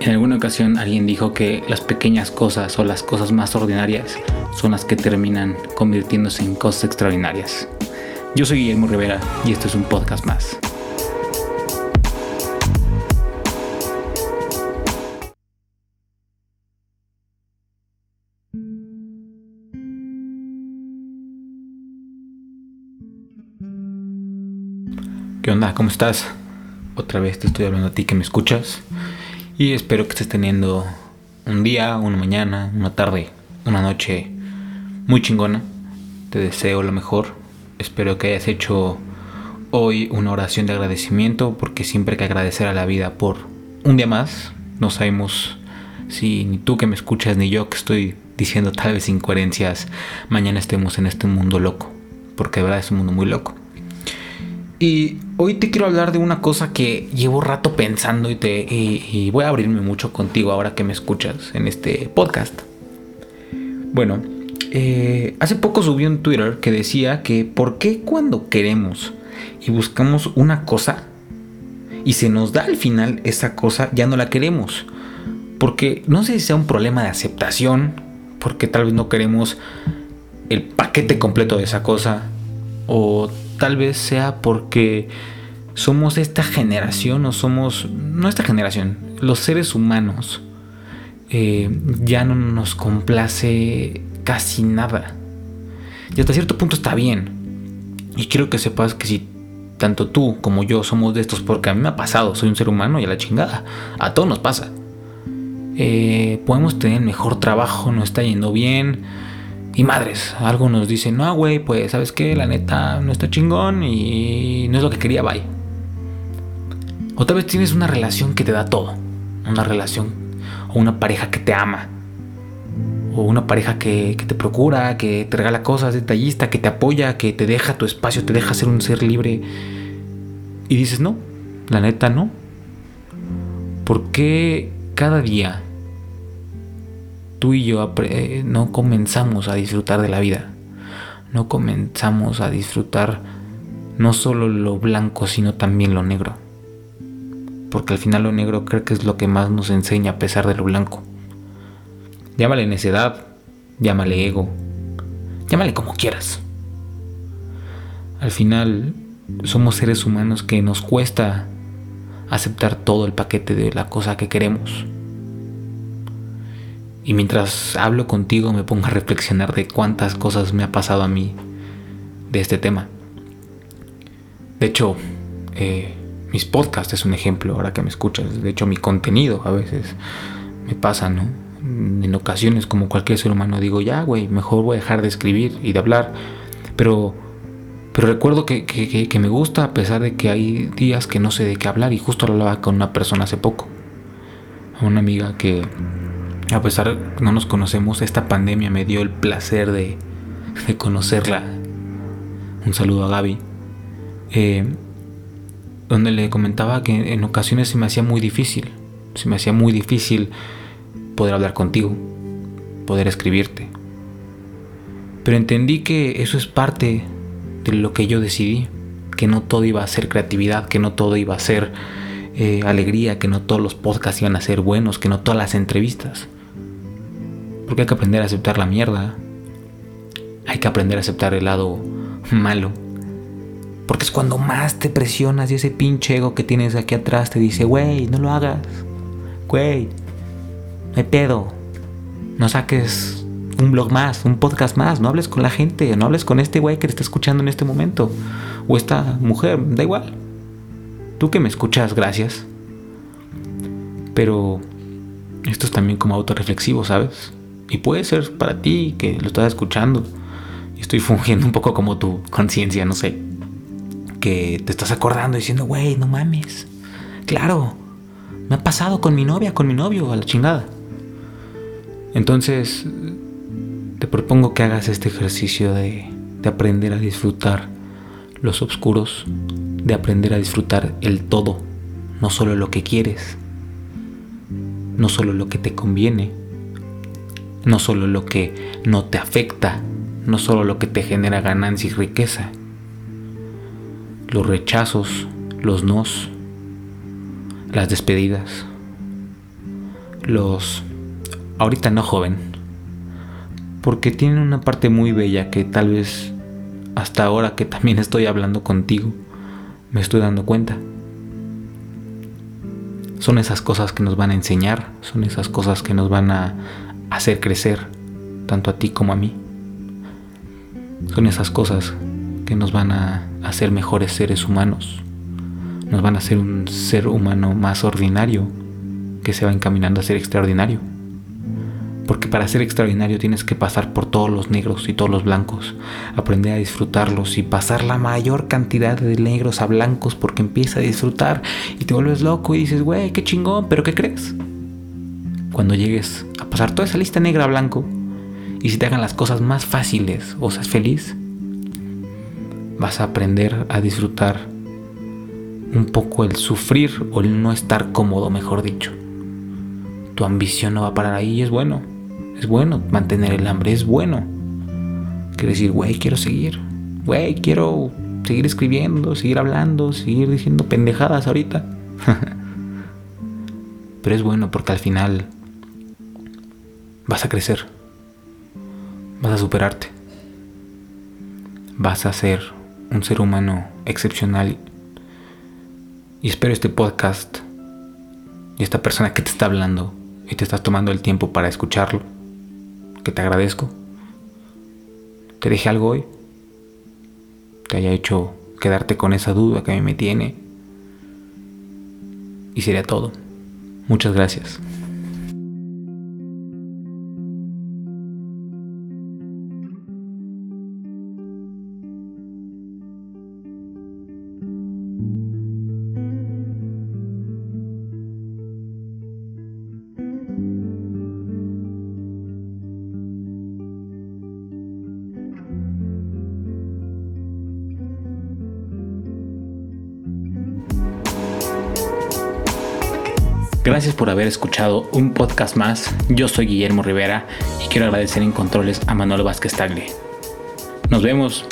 En alguna ocasión alguien dijo que las pequeñas cosas o las cosas más ordinarias son las que terminan convirtiéndose en cosas extraordinarias. Yo soy Guillermo Rivera y esto es un podcast más. ¿Qué onda? ¿Cómo estás? Otra vez te estoy hablando a ti que me escuchas. Y espero que estés teniendo un día, una mañana, una tarde, una noche muy chingona. Te deseo lo mejor. Espero que hayas hecho hoy una oración de agradecimiento porque siempre hay que agradecer a la vida por un día más. No sabemos si ni tú que me escuchas ni yo que estoy diciendo tal vez incoherencias mañana estemos en este mundo loco. Porque de verdad es un mundo muy loco. Y hoy te quiero hablar de una cosa que llevo rato pensando y, te, y, voy a abrirme mucho contigo ahora que me escuchas en este podcast. Bueno, eh, hace poco subí un Twitter que decía que ¿por qué cuando queremos y buscamos una cosa y se nos da al final esa cosa ya no la queremos? Porque no sé si sea un problema de aceptación, porque tal vez no queremos el paquete completo de esa cosa o tal vez sea porque somos esta generación o somos, no esta generación, los seres humanos, eh, ya no nos complace casi nada. Y hasta cierto punto está bien. Y quiero que sepas que si tanto tú como yo somos de estos, porque a mí me ha pasado, soy un ser humano y a la chingada, a todos nos pasa. Eh, podemos tener mejor trabajo, no está yendo bien y madres, algo nos dice, no, güey, pues, ¿sabes qué? La neta no está chingón y no es lo que quería, bye. Otra vez tienes una relación que te da todo. Una relación o una pareja que te ama. O una pareja que, que te procura, que te regala cosas, detallista, que te apoya, que te deja tu espacio, te deja ser un ser libre. Y dices, no, la neta no. ¿Por qué cada día tú y yo eh, no comenzamos a disfrutar de la vida. No comenzamos a disfrutar no solo lo blanco, sino también lo negro. Porque al final lo negro creo que es lo que más nos enseña a pesar de lo blanco. Llámale necedad, llámale ego, llámale como quieras. Al final somos seres humanos que nos cuesta aceptar todo el paquete de la cosa que queremos. Y mientras hablo contigo me pongo a reflexionar de cuántas cosas me ha pasado a mí de este tema. De hecho, eh, mis podcasts es un ejemplo ahora que me escuchas. De hecho, mi contenido a veces me pasa, ¿no? En ocasiones, como cualquier ser humano, digo, ya, güey, mejor voy a dejar de escribir y de hablar. Pero, pero recuerdo que, que, me gusta a pesar de que hay días que no sé de qué hablar. Y justo hablaba con una persona hace poco. Una amiga que a pesar que no nos conocemos, esta pandemia me dio el placer de, conocerla. Un saludo a Gaby. Eh, donde le comentaba que en ocasiones se me hacía muy difícil. Se me hacía muy difícil poder hablar contigo, poder escribirte. Pero entendí que eso es parte de lo que yo decidí. Que no todo iba a ser creatividad, que no todo iba a ser eh, alegría, que no todos los podcasts iban a ser buenos, que no todas las entrevistas. Porque hay que aprender a aceptar la mierda. Hay que aprender a aceptar el lado malo. Porque es cuando más te presionas y ese pinche ego que tienes aquí atrás te dice, güey, no lo hagas. Güey, no hay pedo. No saques un blog más, un podcast más. No hables con la gente. No hables con este güey que te está escuchando en este momento. O esta mujer, da igual. Tú que me escuchas, gracias. Pero esto es también como autorreflexivo, ¿sabes? Y puede ser para ti que lo estás escuchando. Estoy fungiendo un poco como tu conciencia, no sé. Que te estás acordando diciendo, güey, no mames. Claro, me ha pasado con mi novia, con mi novio, a la chingada. Entonces, te propongo que hagas este ejercicio de, de aprender a disfrutar los oscuros, de aprender a disfrutar el todo, no solo lo que quieres, no solo lo que te conviene, no solo lo que no te afecta, no solo lo que te genera ganancia y riqueza. Los rechazos, los nos, las despedidas, los ahorita no joven, porque tienen una parte muy bella que tal vez hasta ahora que también estoy hablando contigo me estoy dando cuenta. Son esas cosas que nos van a enseñar, son esas cosas que nos van a hacer crecer, tanto a ti como a mí. Son esas cosas que nos van a hacer mejores seres humanos, nos van a hacer un ser humano más ordinario que se va encaminando a ser extraordinario. Porque para ser extraordinario tienes que pasar por todos los negros y todos los blancos, aprender a disfrutarlos y pasar la mayor cantidad de negros a blancos porque empieza a disfrutar y te vuelves loco y dices, güey, qué chingón, pero ¿qué crees? Cuando llegues a pasar toda esa lista negra a blanco y si te hagan las cosas más fáciles o seas feliz, vas a aprender a disfrutar un poco el sufrir o el no estar cómodo, mejor dicho. Tu ambición no va a parar ahí y es bueno. Es bueno mantener el hambre, es bueno. Quiere decir, güey, quiero seguir. Güey, quiero seguir escribiendo, seguir hablando, seguir diciendo pendejadas ahorita. Pero es bueno porque al final vas a crecer. Vas a superarte. Vas a ser un ser humano excepcional. Y espero este podcast y esta persona que te está hablando y te estás tomando el tiempo para escucharlo que te agradezco. Te dije algo hoy. Te haya hecho quedarte con esa duda que a mí me tiene. Y sería todo. Muchas gracias. Gracias por haber escuchado un podcast más. Yo soy Guillermo Rivera y quiero agradecer en controles a Manuel Vázquez Tagle. Nos vemos.